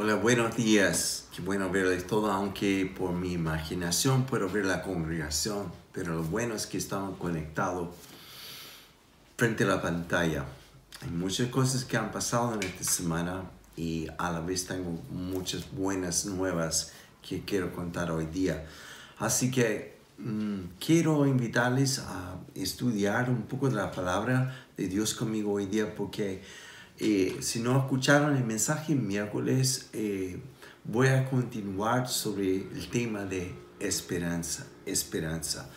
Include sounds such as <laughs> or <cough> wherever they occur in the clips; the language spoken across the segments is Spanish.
Hola, buenos días. Qué bueno verles todo, aunque por mi imaginación puedo ver la congregación, pero lo bueno es que estamos conectados frente a la pantalla. Hay muchas cosas que han pasado en esta semana y a la vez tengo muchas buenas nuevas que quiero contar hoy día. Así que mm, quiero invitarles a estudiar un poco de la palabra de Dios conmigo hoy día porque eh, si no escucharon el mensaje miércoles, eh, voy a continuar sobre el tema de esperanza, esperanza.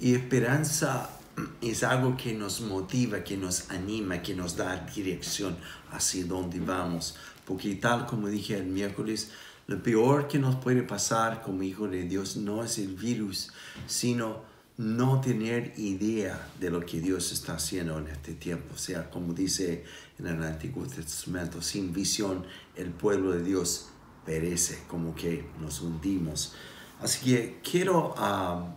Y esperanza <clears throat> es algo que nos motiva, que nos anima, que nos da dirección hacia dónde vamos. Porque tal como dije el miércoles, lo peor que nos puede pasar como hijo de Dios no es el virus, sino no tener idea de lo que Dios está haciendo en este tiempo. O sea, como dice en el Antiguo Testamento, sin visión el pueblo de Dios perece, como que nos hundimos. Así que quiero ah,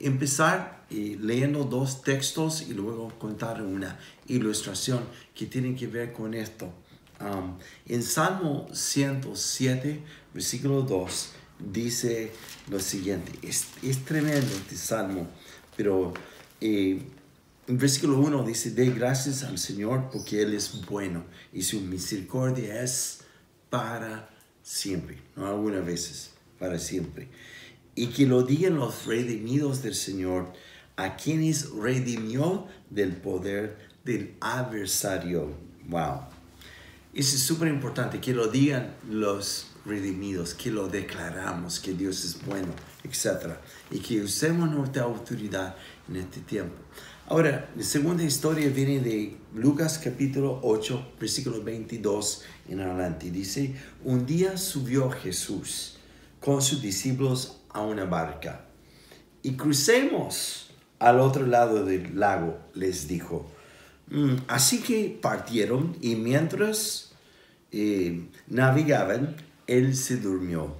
empezar eh, leyendo dos textos y luego contar una ilustración que tiene que ver con esto. Um, en Salmo 107, versículo 2, dice lo siguiente. Es, es tremendo este salmo, pero eh, en versículo 1 dice, de gracias al Señor porque Él es bueno y su misericordia es para siempre, no algunas veces, para siempre. Y que lo digan los redimidos del Señor, a quienes redimió del poder del adversario. Wow. Eso es súper importante, que lo digan los redimidos, que lo declaramos, que Dios es bueno, etc. Y que usemos nuestra autoridad en este tiempo. Ahora, la segunda historia viene de Lucas capítulo 8, versículo 22 en adelante. Dice, un día subió Jesús con sus discípulos a una barca y crucemos al otro lado del lago, les dijo. Mm, así que partieron y mientras eh, navegaban, él se durmió.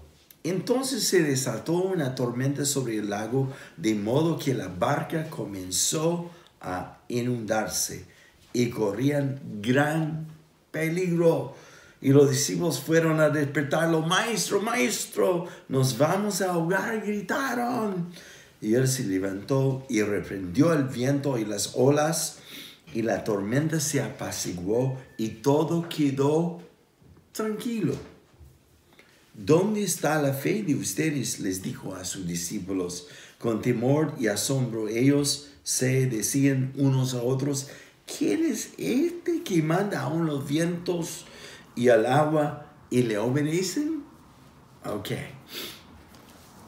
Entonces se desató una tormenta sobre el lago, de modo que la barca comenzó a inundarse y corrían gran peligro. Y los discípulos fueron a despertarlo, maestro, maestro, nos vamos a ahogar, gritaron. Y él se levantó y reprendió el viento y las olas, y la tormenta se apaciguó y todo quedó tranquilo. ¿Dónde está la fe de ustedes? les dijo a sus discípulos. Con temor y asombro ellos se decían unos a otros, ¿quién es este que manda a los vientos y al agua y le obedecen? Ok.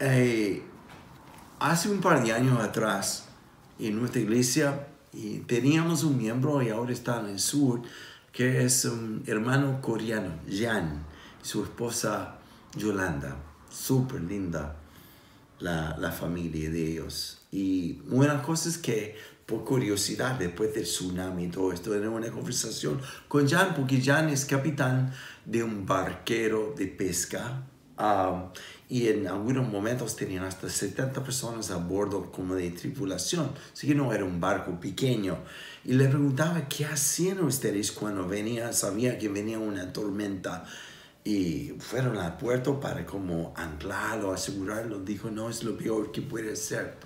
Eh, hace un par de años atrás, en nuestra iglesia, teníamos un miembro y ahora está en el sur, que es un hermano coreano, Jan, su esposa Yolanda, súper linda la, la, familia de ellos. Y una cosa es que por curiosidad, después del tsunami y todo esto, era una conversación con Jan, porque Jan es capitán de un barquero de pesca. Um, y en algunos momentos tenían hasta 70 personas a bordo como de tripulación, así que no era un barco pequeño. Y le preguntaba, ¿qué hacían ustedes cuando venía, sabía que venía una tormenta? Y fueron al puerto para como anclarlo, asegurarlo. Dijo, no es lo peor que puede ser,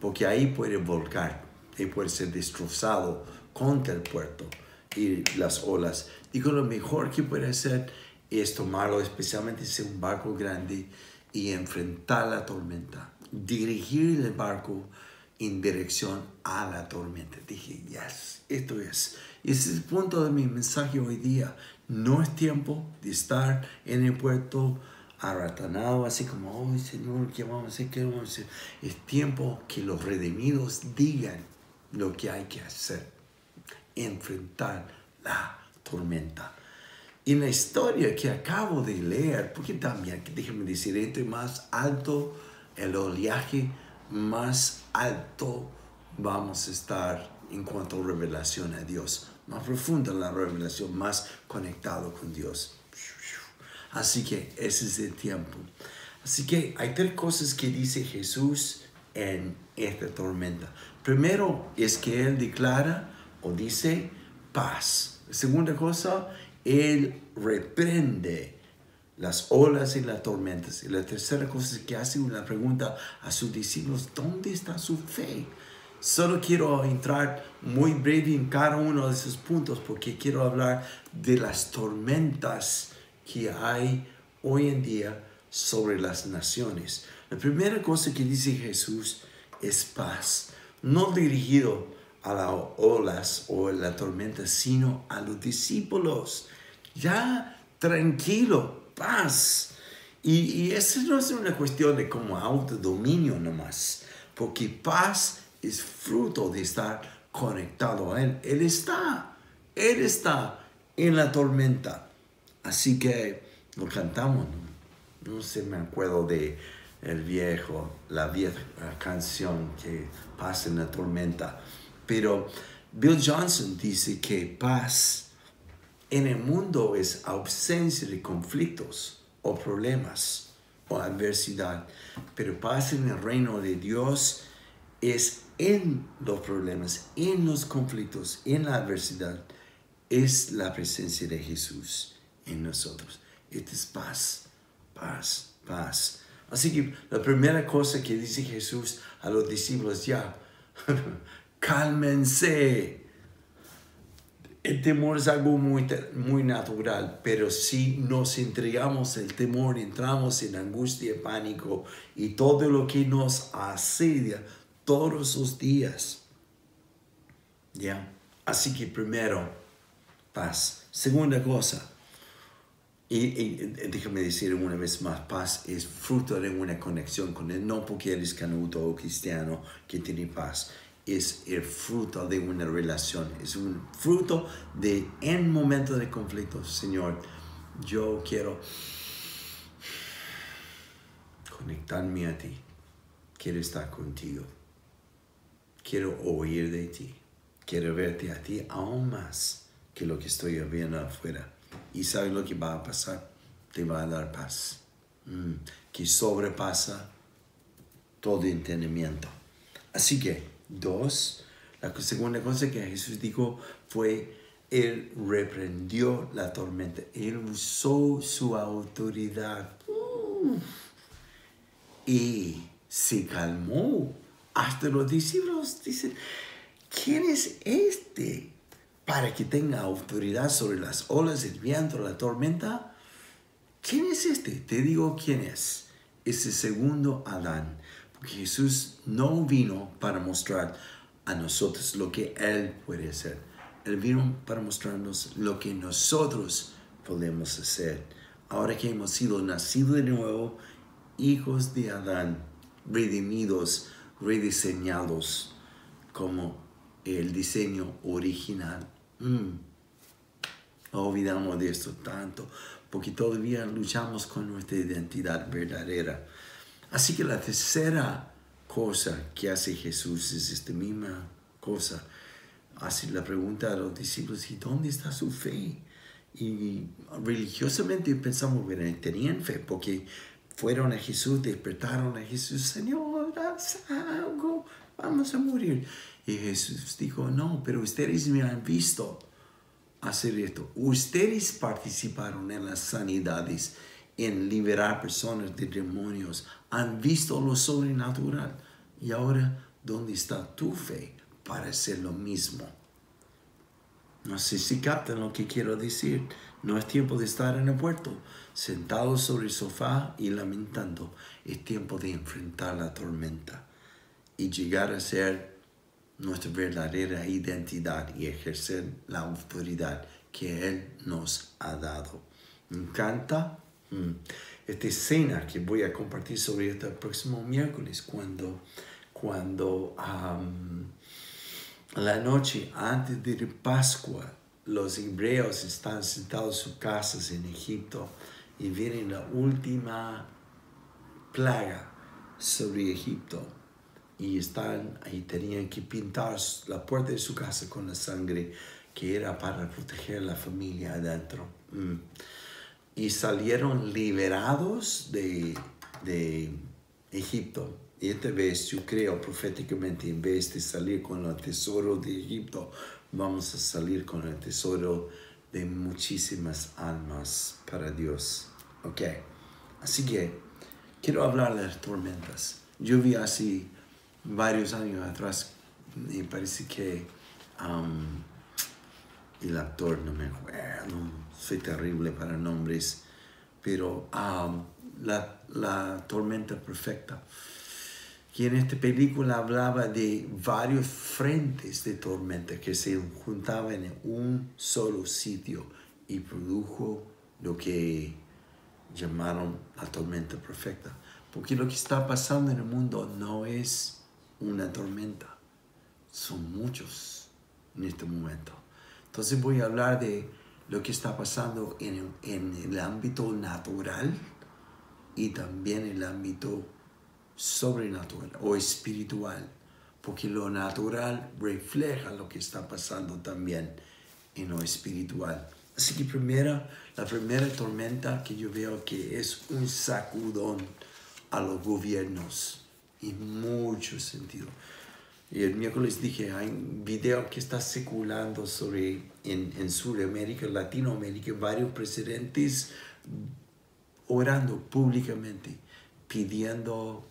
porque ahí puede volcar y puede ser destrozado contra el puerto y las olas. Dijo, lo mejor que puede hacer es tomarlo, especialmente si es un barco grande, y enfrentar la tormenta, dirigir el barco en dirección a la tormenta. Dije, yes, esto es. Y ese es el punto de mi mensaje hoy día. No es tiempo de estar en el puerto arratanado, así como, oh Señor, ¿qué vamos a hacer? ¿Qué vamos a hacer? Es tiempo que los redimidos digan lo que hay que hacer. Enfrentar la tormenta. En la historia que acabo de leer, porque también, déjenme decir, entre más alto el oleaje, más alto vamos a estar en cuanto a revelación a Dios más profunda la revelación, más conectado con Dios. Así que ese es el tiempo. Así que hay tres cosas que dice Jesús en esta tormenta. Primero es que Él declara o dice paz. Segunda cosa, Él reprende las olas y las tormentas. Y la tercera cosa es que hace una pregunta a sus discípulos, ¿dónde está su fe? Solo quiero entrar muy breve en cada uno de esos puntos porque quiero hablar de las tormentas que hay hoy en día sobre las naciones. La primera cosa que dice Jesús es paz, no dirigido a las olas o a la tormenta, sino a los discípulos. Ya tranquilo, paz. Y, y eso no es una cuestión de como autodominio nomás, porque paz es fruto de estar conectado a Él. Él está, Él está en la tormenta. Así que lo cantamos, no, sé, me acuerdo de el viejo, la vieja canción que pasa en la tormenta. Pero Bill Johnson dice que paz en el mundo es ausencia de conflictos o problemas o adversidad, pero paz en el reino de Dios es en los problemas, en los conflictos, en la adversidad, es la presencia de Jesús en nosotros. Esta es paz, paz, paz. Así que la primera cosa que dice Jesús a los discípulos, ya, <laughs> cálmense. El temor es algo muy, muy natural, pero si nos entregamos el temor, entramos en angustia, pánico y todo lo que nos asedia todos los días. ¿Ya? Así que primero, paz. Segunda cosa, y, déjame decir una vez más, paz es fruto de una conexión con Él, no porque eres canuto o cristiano que tiene paz, es el fruto de una relación, es un fruto de en momentos de conflicto, Señor, yo quiero conectarme a ti, quiero estar contigo, quiero oír de ti, quiero verte a ti aún más que lo que estoy viendo afuera. Y sabes lo que va a pasar, te va a dar paz, mm, que sobrepasa todo entendimiento. Así que, dos, la segunda cosa que Jesús dijo fue, Él reprendió la tormenta, Él usó su autoridad. Y se calmó. Hasta los discípulos dicen, ¿quién es este? para que tenga autoridad sobre las olas, el viento, la tormenta. ¿Quién es este? Te digo quién es. Es el segundo Adán. Porque Jesús no vino para mostrar a nosotros lo que Él puede hacer. Él vino para mostrarnos lo que nosotros podemos hacer. Ahora que hemos sido nacidos de nuevo, hijos de Adán, redimidos, rediseñados como el diseño original Mm. Olvidamos de esto tanto, porque todavía luchamos con nuestra identidad verdadera. Así que la tercera cosa que hace Jesús es esta misma cosa. Hace la pregunta a los discípulos, ¿y dónde está su fe? Y religiosamente pensamos que tenían fe, porque fueron a Jesús, despertaron a Jesús, Señor, haz algo, vamos a morir. Y Jesús dijo, no, pero ustedes me han visto hacer esto. Ustedes participaron en las sanidades, en liberar personas de demonios. Han visto lo sobrenatural. Y ahora, ¿dónde está tu fe para hacer lo mismo? No sé si captan lo que quiero decir. No es tiempo de estar en el puerto, sentado sobre el sofá y lamentando. Es tiempo de enfrentar la tormenta y llegar a ser nuestra verdadera identidad y ejercer la autoridad que Él nos ha dado. Me encanta mm, esta escena que voy a compartir sobre este próximo miércoles cuando, cuando la noche antes de Pascua los hebreos están sentados en sus casas en Egipto y viene la última plaga sobre Egipto y están ahí tenían que pintar la puerta de su casa con la sangre que era para proteger la familia adentro. Mm. Y salieron liberados de, de Egipto. Y esta vez yo creo proféticamente, en vez de salir con el tesoro de Egipto, vamos a salir con el tesoro de muchísimas almas para Dios. Ok, así que quiero hablar de las tormentas. Yo vi así varios años atrás, y parece que um, el actor, no me acuerdo, soy terrible para nombres, pero um, la, la tormenta perfecta. Y en esta película hablaba de varios frentes de tormenta que se juntaban en un solo sitio y produjo lo que llamaron la tormenta perfecta. Porque lo que está pasando en el mundo no es una tormenta, son muchos en este momento. Entonces voy a hablar de lo que está pasando en, en el ámbito natural y también el ámbito sobrenatural o espiritual, porque lo natural refleja lo que está pasando también en lo espiritual. Así que primera, la primera tormenta que yo veo que es un sacudón a los gobiernos en mucho sentido. Y el miércoles dije, hay un video que está circulando sobre en, en Sudamérica, Latinoamérica, varios presidentes orando públicamente, pidiendo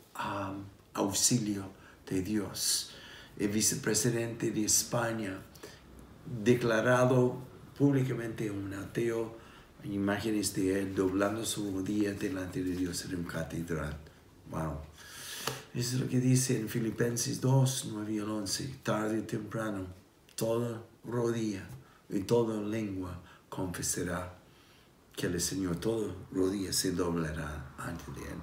auxilio de Dios. El vicepresidente de España declarado públicamente un ateo, imágenes de él doblando su rodilla delante de Dios en un catedral. Wow. Eso es lo que dice en Filipenses 2, 9 y 11. Tarde y temprano, toda rodilla y toda lengua confesará que el Señor, toda rodilla se doblará ante Él.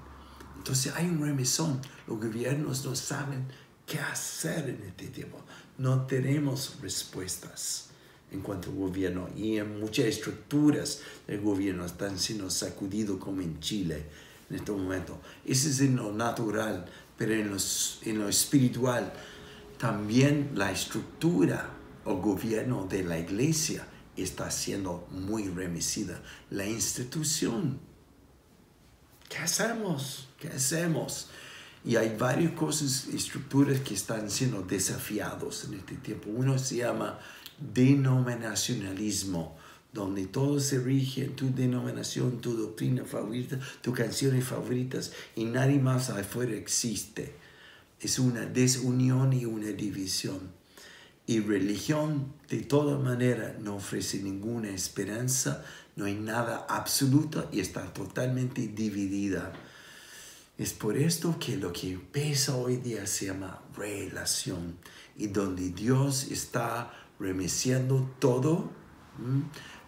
Entonces hay un remesón. Los gobiernos no saben qué hacer en este tiempo. No tenemos respuestas en cuanto al gobierno y en muchas estructuras del gobierno están siendo sacudidos como en Chile en este momento. Ese es en lo natural, pero en, en lo espiritual también la estructura o gobierno de la iglesia está siendo muy remecida. La institución ¿Qué hacemos? ¿Qué hacemos? Y hay varias cosas, estructuras que están siendo desafiados en este tiempo. Uno se llama denominacionalismo, donde todo se rige en tu denominación, tu doctrina favorita, tus canciones favoritas y nadie más afuera existe. Es una desunión y una división. Y religión de toda manera no ofrece ninguna esperanza, no hay nada absoluto y está totalmente dividida. Es por esto que lo que pesa hoy día se llama relación y donde Dios está remeciendo todo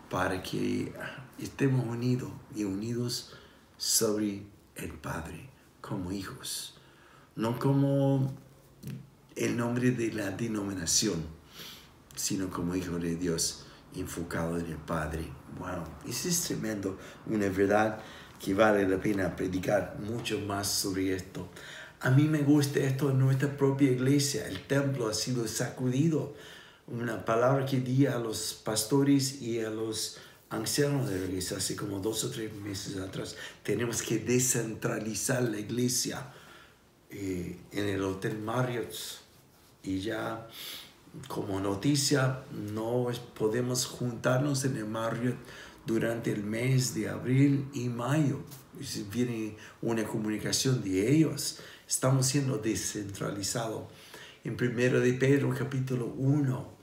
para que estemos unidos y unidos sobre el Padre como hijos, no como el nombre de la denominación, sino como hijos de Dios enfocado en el Padre. Wow, eso es tremendo, una verdad que vale la pena predicar mucho más sobre esto. A mí me gusta esto en nuestra propia iglesia. El templo ha sido sacudido. Una palabra que di a los pastores y a los ancianos de la iglesia hace como dos o tres meses atrás. Tenemos que descentralizar la iglesia eh, en el Hotel Marriott. Y ya como noticia, no podemos juntarnos en el Marriott durante el mes de abril y mayo. Viene una comunicación de ellos. Estamos siendo descentralizados. En primero de Pedro, capítulo 1,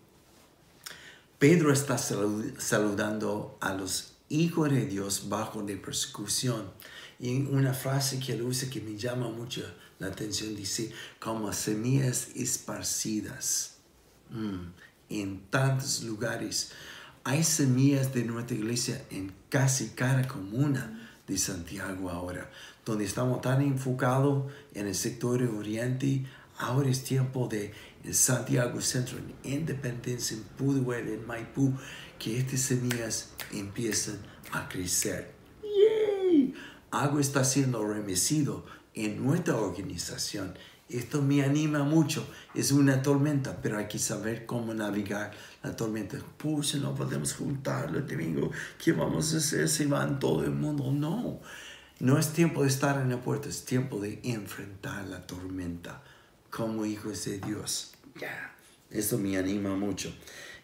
Pedro está saludando a los hijos de Dios bajo de persecución. Y una frase que él usa que me llama mucho la atención dice, como semillas esparcidas Mm, en tantos lugares. Hay semillas de nuestra iglesia en casi cada comuna de Santiago ahora, donde estamos tan enfocados en el sector oriente. Ahora es tiempo de en Santiago Centro, en Independencia, en Puduel, en Maipú, que estas semillas empiezan a crecer. ¡Yay! Algo está siendo remecido en nuestra organización esto me anima mucho. Es una tormenta, pero hay que saber cómo navegar la tormenta. Pucha, no podemos juntarlo, te digo, ¿qué vamos a hacer si van todo el mundo? No, no es tiempo de estar en la puerta, es tiempo de enfrentar la tormenta como hijos de Dios. Ya, Esto me anima mucho.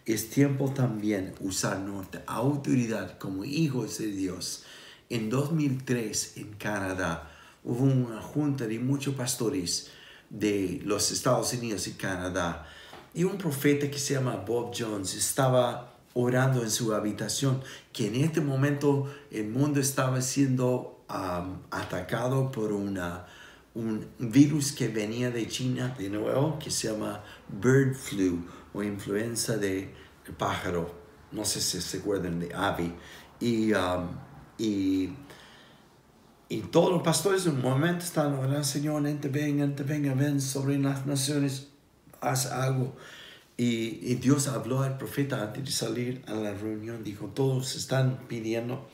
Es tiempo también usar nuestra autoridad como hijos de Dios En 2003 en Canadá hubo una junta de muchos pastores de los Estados Unidos y Canadá y un profeta que se llama Bob Jones estaba orando en su habitación, que en este momento el mundo estaba siendo um, atacado por una, un virus que venía de China de nuevo, que se llama bird flu o influenza de pájaro. No sé si se acuerdan de ave. Y, um, y, y, todos los pastores en un momento están orando, Señor, venga, venga, ven sobre las naciones, haz algo. Y, y, Dios habló al profeta antes de salir a la reunión, dijo, todos están pidiendo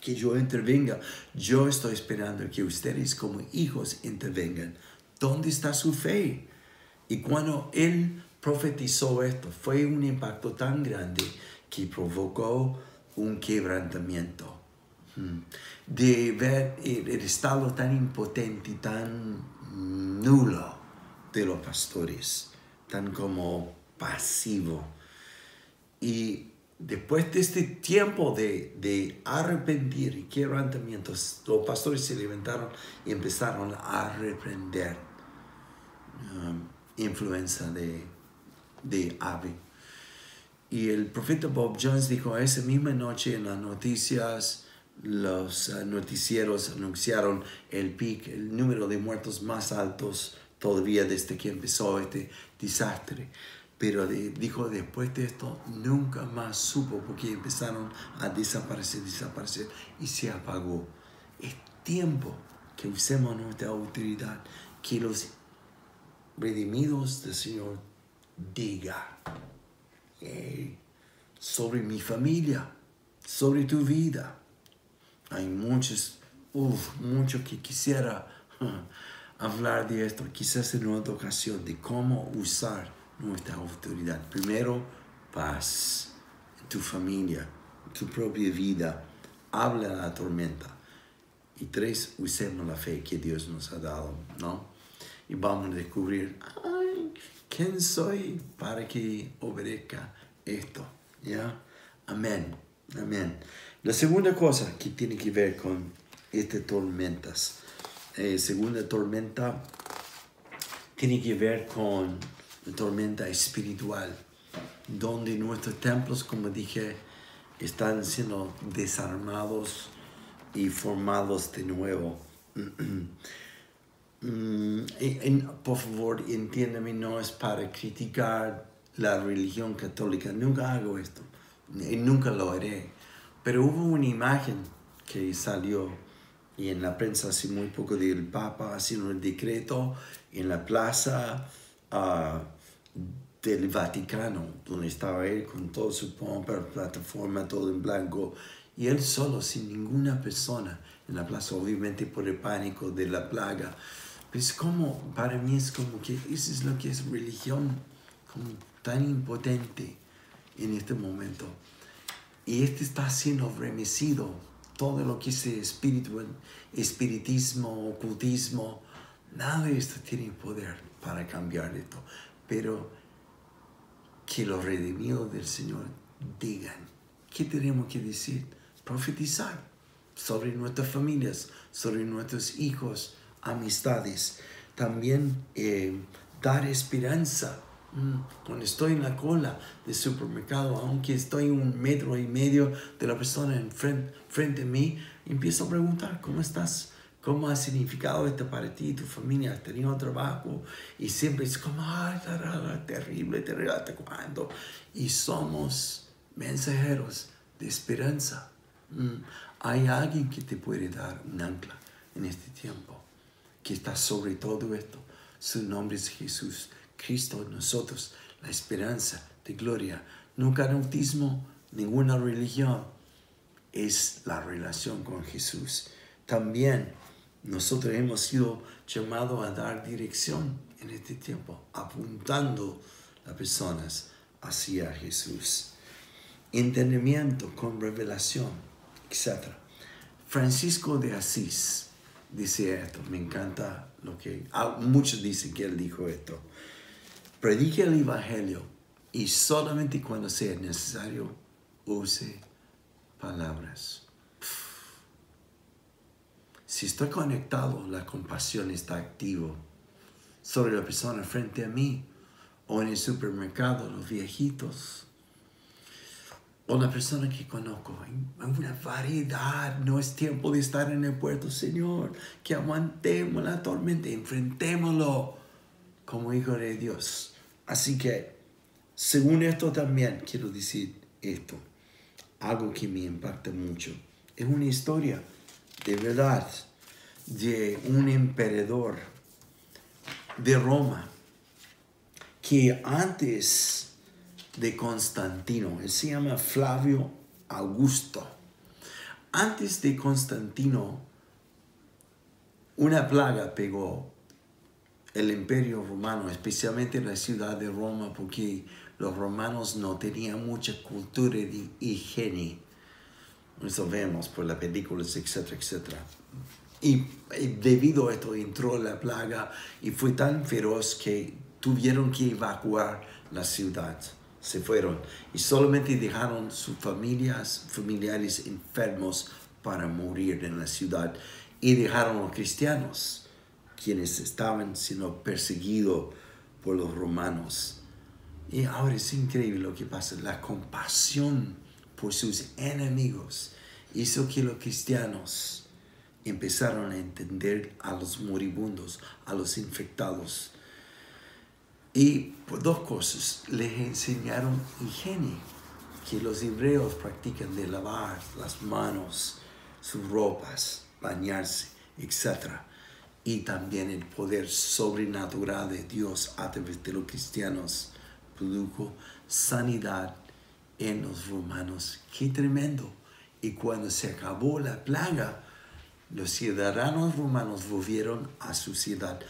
que yo intervenga. Yo estoy esperando que ustedes como hijos intervengan. ¿Dónde está su fe? Y cuando él profetizó esto, fue un impacto tan grande que provocó un quebrantamiento. Hmm. De ver el, estado tan impotente y tan nulo de los pastores, tan como pasivo. Y después de este tiempo de, de arrepentir y quebrantamientos, los pastores se levantaron y empezaron a reprender um, influencia de, de ave. Y el profeta Bob Jones dijo, esa misma noche en las noticias, los uh, noticieros anunciaron el pic, el número de muertos más altos todavía desde que empezó este desastre. Pero dijo, después de esto, nunca más supo porque empezaron a desaparecer, desaparecer y se apagó. Es tiempo que usemos nuestra autoridad, que los redimidos del Señor diga sobre mi familia, sobre tu vida. Hay muchos, uff, mucho que quisiera <laughs> hablar de esto, quizás en otra ocasión, de cómo usar nuestra autoridad. Primero, paz tu familia, tu propia vida. Habla la tormenta. Y tres, usemos la fe que Dios nos ha dado, ¿no? Y vamos a descubrir, ay, ¿quién soy para que obedezca esto? ¿Ya? Amén, amén. La segunda cosa que tiene que ver con estas tormentas, eh, segunda tormenta, tiene que ver con tormenta espiritual, donde nuestros templos, como dije, están siendo desarmados y formados de nuevo. <clears throat> Mm, por favor, entiéndeme, no es para criticar la religión católica, nunca hago esto, y nunca lo haré, pero hubo una imagen que salió y en la prensa hace muy poco del Papa haciendo un decreto en la plaza del Vaticano, donde estaba él con todo su pompa, plataforma, todo en blanco, y él solo, sin ninguna persona en la plaza, obviamente por el pánico de la plaga. Pues como, para mí es como que eso es lo que es religión, tan impotente en este momento. Y este está siendo remecido, todo lo que es espíritu, espiritismo, ocultismo, nada de esto tiene poder para cambiar esto pero que los redimidos del Señor digan, ¿qué tenemos que decir? Profetizar sobre nuestras familias, sobre nuestros hijos, amistades. También eh, dar esperanza. Mm, cuando estoy en la cola del supermercado, aunque estoy un metro y medio de la persona enfrente frente a mí, empiezo a preguntar, ¿cómo estás? Cómo ha significado esto para ti, tu familia, has tenido trabajo y siempre es como, ay, terrible, terrible, ¿hasta cuándo? Y somos mensajeros de esperanza. Mm, hay alguien que te puede dar un ancla en este tiempo, que está sobre todo esto. Su nombre es Jesús, Cristo nosotros, la esperanza de gloria. Nunca autismo, ninguna religión, es la relación con Jesús. También nosotros hemos sido llamados a dar dirección en este tiempo, apuntando a personas hacia Jesús. Entendimiento con revelación, etc. Francisco de Asís dice esto, me encanta lo que... Ah, muchos dicen que él dijo esto. Predique el Evangelio y solamente cuando sea necesario use palabras. Si estoy conectado, la compasión está activo sobre la persona frente a mí o en el supermercado, los viejitos o la persona que conozco. Hay una variedad, no es tiempo de estar en el puerto, Señor, que aguantemos la tormenta, enfrentémoslo como hijo de Dios. Así que, según esto también quiero decir esto, algo que me impacta mucho. Es una historia de verdad de un emperador de Roma que antes de Constantino. Él se llama Flavio Augusto. Antes de Constantino, una plaga pegó el imperio romano, especialmente la ciudad de Roma, porque los romanos no tenían mucha cultura de higiene. Eso vemos por las películas, etcétera, etcétera. Y, debido a esto entró la plaga y fue tan feroz que tuvieron que evacuar la ciudad. Se fueron y solamente dejaron sus familias, familiares enfermos para morir en la ciudad. Y dejaron a los cristianos, quienes estaban siendo perseguidos por los romanos. Y ahora es increíble lo que pasa, la compasión por sus enemigos hizo que los cristianos empezaron a entender a los moribundos, a los infectados, y por dos cosas, les enseñaron higiene, que los hebreos practican de lavar las manos, sus ropas, bañarse, etc. Y también el poder sobrenatural de Dios a través de los cristianos produjo sanidad en los romanos. ¡Qué tremendo! Y cuando se acabó la plaga, los ciudadanos romanos volvieron a su ciudad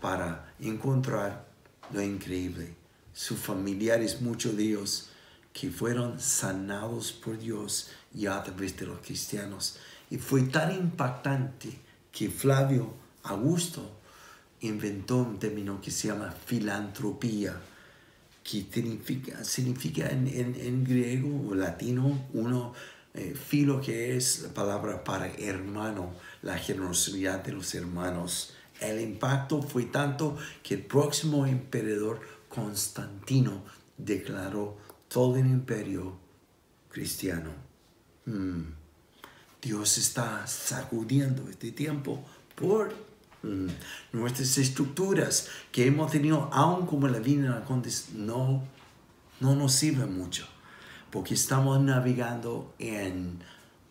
para encontrar lo increíble. Sus familiares, muchos de ellos, que fueron sanados por Dios y a través de los cristianos. Y fue tan impactante que Flavio Augusto inventó un término que se llama filantropía, que significa, en, griego o latino, uno, eh, filo que es la palabra para hermano, la generosidad de los hermanos. El impacto fue tanto que el próximo emperador Constantino declaró todo el imperio cristiano. Mm. Dios está sacudiendo este tiempo por mm, nuestras estructuras que hemos tenido, aun como la vida no, no nos sirve mucho, porque estamos navegando en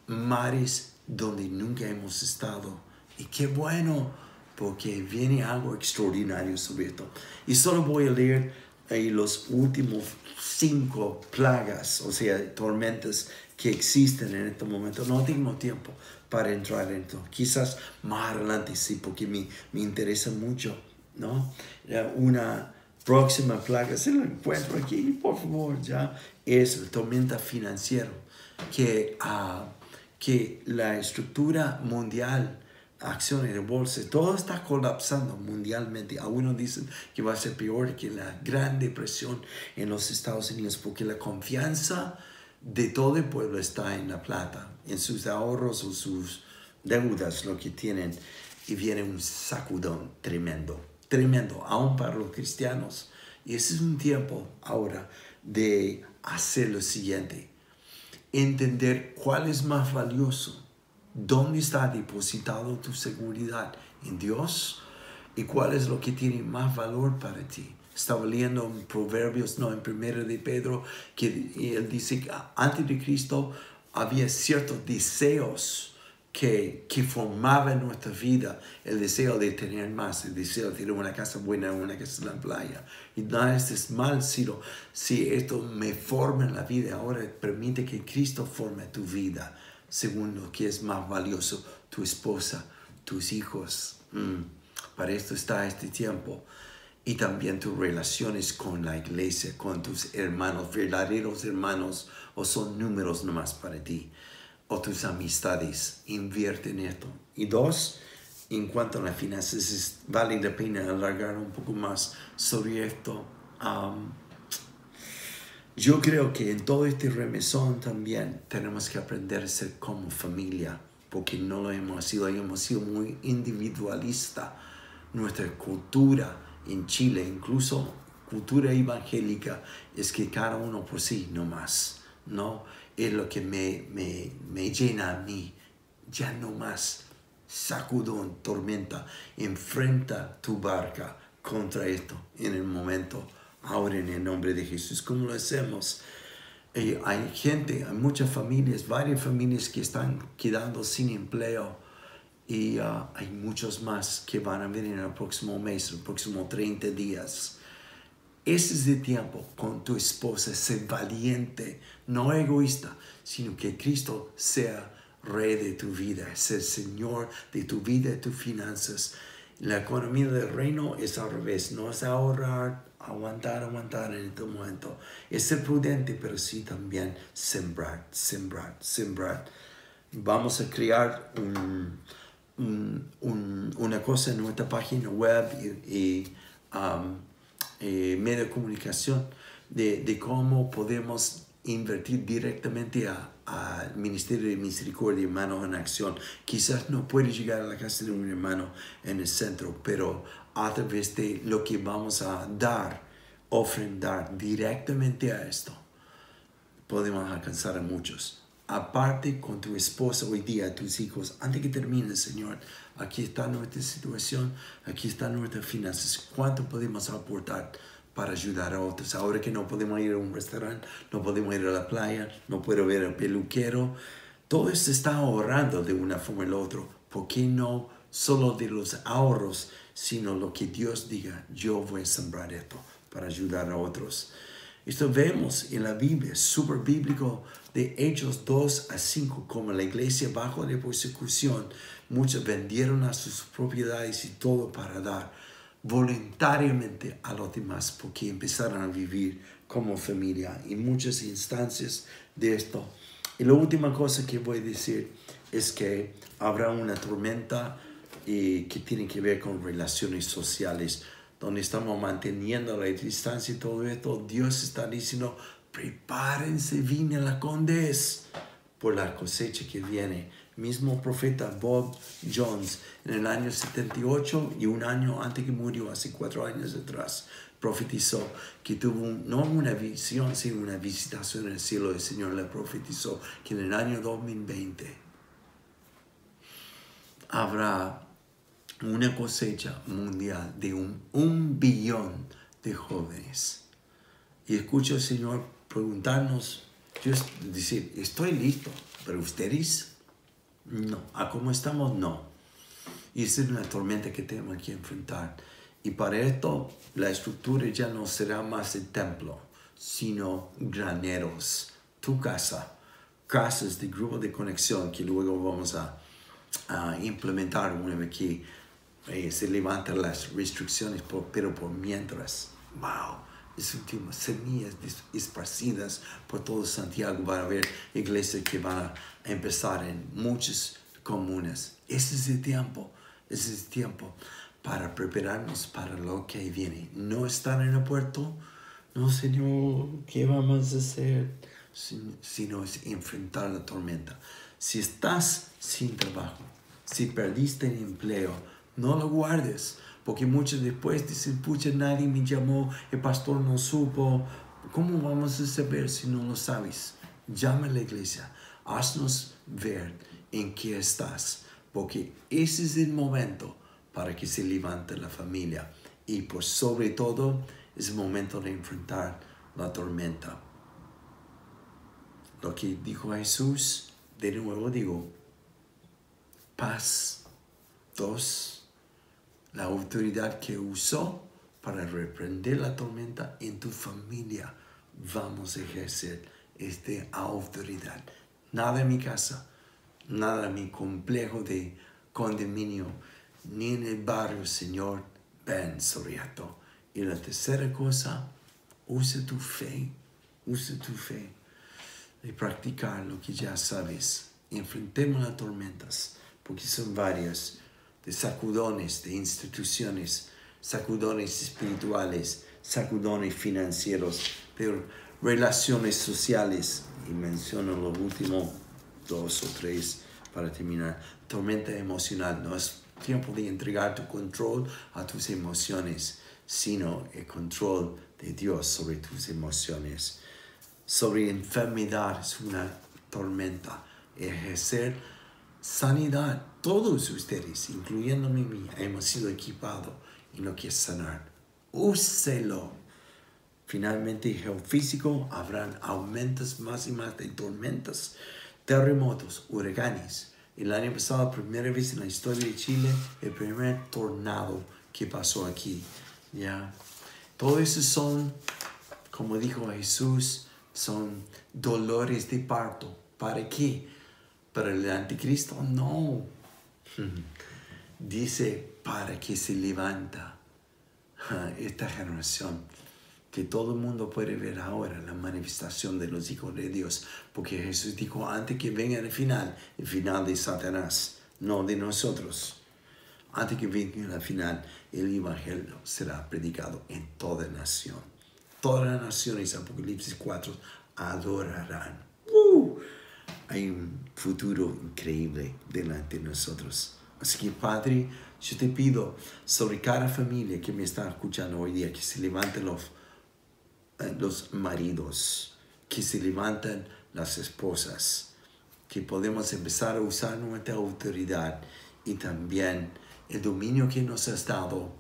mares donde nunca hemos estado. Y qué bueno porque viene algo extraordinario sobre esto. Y solo voy a leer ahí los últimos cinco plagas, o sea, tormentas que existen en este momento. No tengo tiempo para entrar en esto. Quizás más adelante sí, porque me, me interesa mucho, ¿no? Una próxima plaga, si lo encuentro aquí, por favor, ya, es la tormenta financiera, que, uh, que la estructura mundial acciones de bolsa, todo está colapsando mundialmente. Algunos dicen que va a ser peor que la Gran Depresión en los Estados Unidos porque la confianza de todo el pueblo está en la plata, en sus ahorros o sus deudas, lo que tienen. Y viene un sacudón tremendo, tremendo, aún para los cristianos. Y ese es un tiempo ahora de hacer lo siguiente, entender cuál es más valioso ¿Dónde está depositado tu seguridad? ¿En Dios? ¿Y cuál es lo que tiene más valor para ti? Estaba leyendo en Proverbios, no, en Primero de Pedro, que él dice que antes de Cristo había ciertos deseos que, que formaban nuestra vida. El deseo de tener más, el deseo de tener una casa buena, una casa en la playa. Y nada, esto es mal, sino si esto me forma en la vida, ahora permite que Cristo forme tu vida según lo que es más valioso, tu esposa, tus hijos. Mm. Para esto está este tiempo. Y también tus relaciones con la iglesia, con tus hermanos, verdaderos hermanos, o son números nomás para ti, o tus amistades. Invierte en esto. Y dos, en cuanto a las finanzas, vale la pena alargar un poco más sobre esto. Yo creo que en todo este remesón también tenemos que aprender a ser como familia, porque no lo hemos sido, hemos sido muy individualista. Nuestra cultura en Chile, incluso cultura evangélica, es que cada uno por sí, no más, ¿no? Es lo que me, me, me llena a mí, ya no más. Sacudón, tormenta, enfrenta tu barca contra esto en el momento, ahora en el nombre de Jesús. ¿Cómo lo hacemos? Eh, hay gente, hay muchas familias, varias familias que están quedando sin empleo y uh, hay muchos más que van a venir en el próximo mes, el próximo 30 días. Ese es el tiempo con tu esposa, ser valiente, no egoísta, sino que Cristo sea rey de tu vida, ser Señor de tu vida y tus finanzas. La economía del reino es al revés, no es ahorrar, aguantar, aguantar en este momento. Es ser prudente, pero sí también sembrar, sembrar, sembrar. Vamos a crear una cosa en nuestra página web y, um, eh, de comunicación de, de, cómo podemos invertir directamente al Ministerio de Misericordia Hermanos en Acción. Quizás no puede llegar a la casa de un hermano en el centro, pero a través de lo que vamos a dar, ofrendar directamente a esto, podemos alcanzar a muchos. Aparte con tu esposa hoy día, tus hijos, antes que termine, Señor, aquí está nuestra situación, aquí están nuestras finanzas. ¿Cuánto podemos aportar para ayudar a otros? Ahora que no podemos ir a un restaurante, no podemos ir a la playa, no puedo ver al peluquero, todo esto está ahorrando de una forma o la otra. ¿Por qué no solo de los ahorros sino lo que Dios diga, yo voy a sembrar esto para ayudar a otros. Esto vemos en la Biblia, súper bíblico, de Hechos 2 a 5, como la iglesia bajo la persecución, muchos vendieron a sus propiedades y todo para dar voluntariamente a los demás, porque empezaron a vivir como familia y muchas instancias de esto. Y la última cosa que voy a decir es que habrá una tormenta y que tiene que ver con relaciones sociales, donde estamos manteniendo la distancia y todo esto, Dios está diciendo, prepárense, viene la condes por la cosecha que viene. Mismo profeta Bob Jones en el año 78 y un año antes que murió, hace cuatro años atrás, profetizó que tuvo no una visión, sino una visitación en el cielo. El Señor le profetizó que en el año 2020 habrá una cosecha mundial de un, un billón de jóvenes. Y escucho al Señor preguntarnos, yo decir, estoy listo, pero ustedes no. ¿A cómo estamos? No. Y esa es una tormenta que tenemos que enfrentar. Y para esto la estructura ya no será más el templo, sino graneros, tu casa, casas de grupo de conexión que luego vamos a, a implementar una vez que eh, se levantan las restricciones, pero por mientras, wow, es últimas semillas esparcidas por todo Santiago. Va a haber iglesias que van a empezar en muchas comunas. Ese es el tiempo, ese es el tiempo para prepararnos para lo que viene. No estar en el puerto, no Señor, ¿qué vamos a hacer? Sino es enfrentar la tormenta. Si estás sin trabajo, si perdiste el empleo, no lo guardes, porque muchos después dicen, pucha, nadie me llamó, el pastor no supo. ¿Cómo vamos a saber si no lo sabes? Llama a la iglesia, haznos ver en qué estás, porque ese es el momento para que se levante la familia. Y por sobre todo es el momento de enfrentar la tormenta. Lo que dijo Jesús, de nuevo digo, paz. Dos, la autoridad que usó para reprender la tormenta en tu familia. Vamos a ejercer esta autoridad. Nada en mi casa, nada en mi complejo de condominio, ni en el barrio, Señor, ven sobre esto. Y la tercera cosa, usa tu fe, usa tu fe de practicar lo que ya sabes. Enfrentemos las tormentas, porque son varias de sacudones de instituciones, sacudones espirituales, sacudones financieros, pero relaciones sociales, y menciono los últimos dos o tres para terminar. Tormenta emocional no es tiempo de entregar tu control a tus emociones, sino el control de Dios sobre tus emociones. Sobre enfermedad es una tormenta. Ejercer sanidad. Todos ustedes, incluyéndome mí, hemos sido equipados y no quiere sanar. Úselo. Finalmente, geofísico, habrán aumentos más y más de tormentas, terremotos, huracanes. El año pasado, primera vez en la historia de Chile, el primer tornado que pasó aquí. ¿ya? Todo eso son, como dijo Jesús, son dolores de parto. ¿Para qué? ¿Para el anticristo? No. Dice, para que se levanta esta generación que todo el mundo puede ver ahora la manifestación de los hijos de Dios, porque Jesús dijo antes que venga el final, el final de Satanás, no de nosotros. Antes que venga el final, el Evangelio será predicado en toda nación. Todas las naciones, Apocalipsis 4, adorarán. Uh, hay un futuro increíble delante de nosotros. Así que Padre, yo te pido sobre cada familia que me está escuchando hoy día, que se levanten los, eh, los maridos, que se levanten las esposas, que podemos empezar a usar nuestra autoridad y también el dominio que nos has dado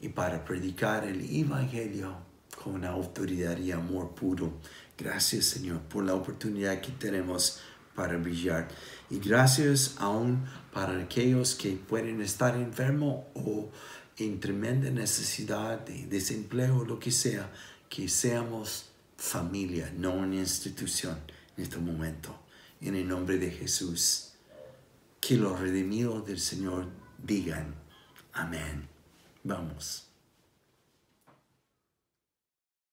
y para predicar el Evangelio con autoridad y amor puro. Gracias Señor por la oportunidad que tenemos para brillar. Y gracias aún para aquellos que pueden estar enfermos o en tremenda necesidad de desempleo, lo que sea, que seamos familia, no una institución en este momento. En el nombre de Jesús, que los redimidos del Señor digan, amén. Vamos.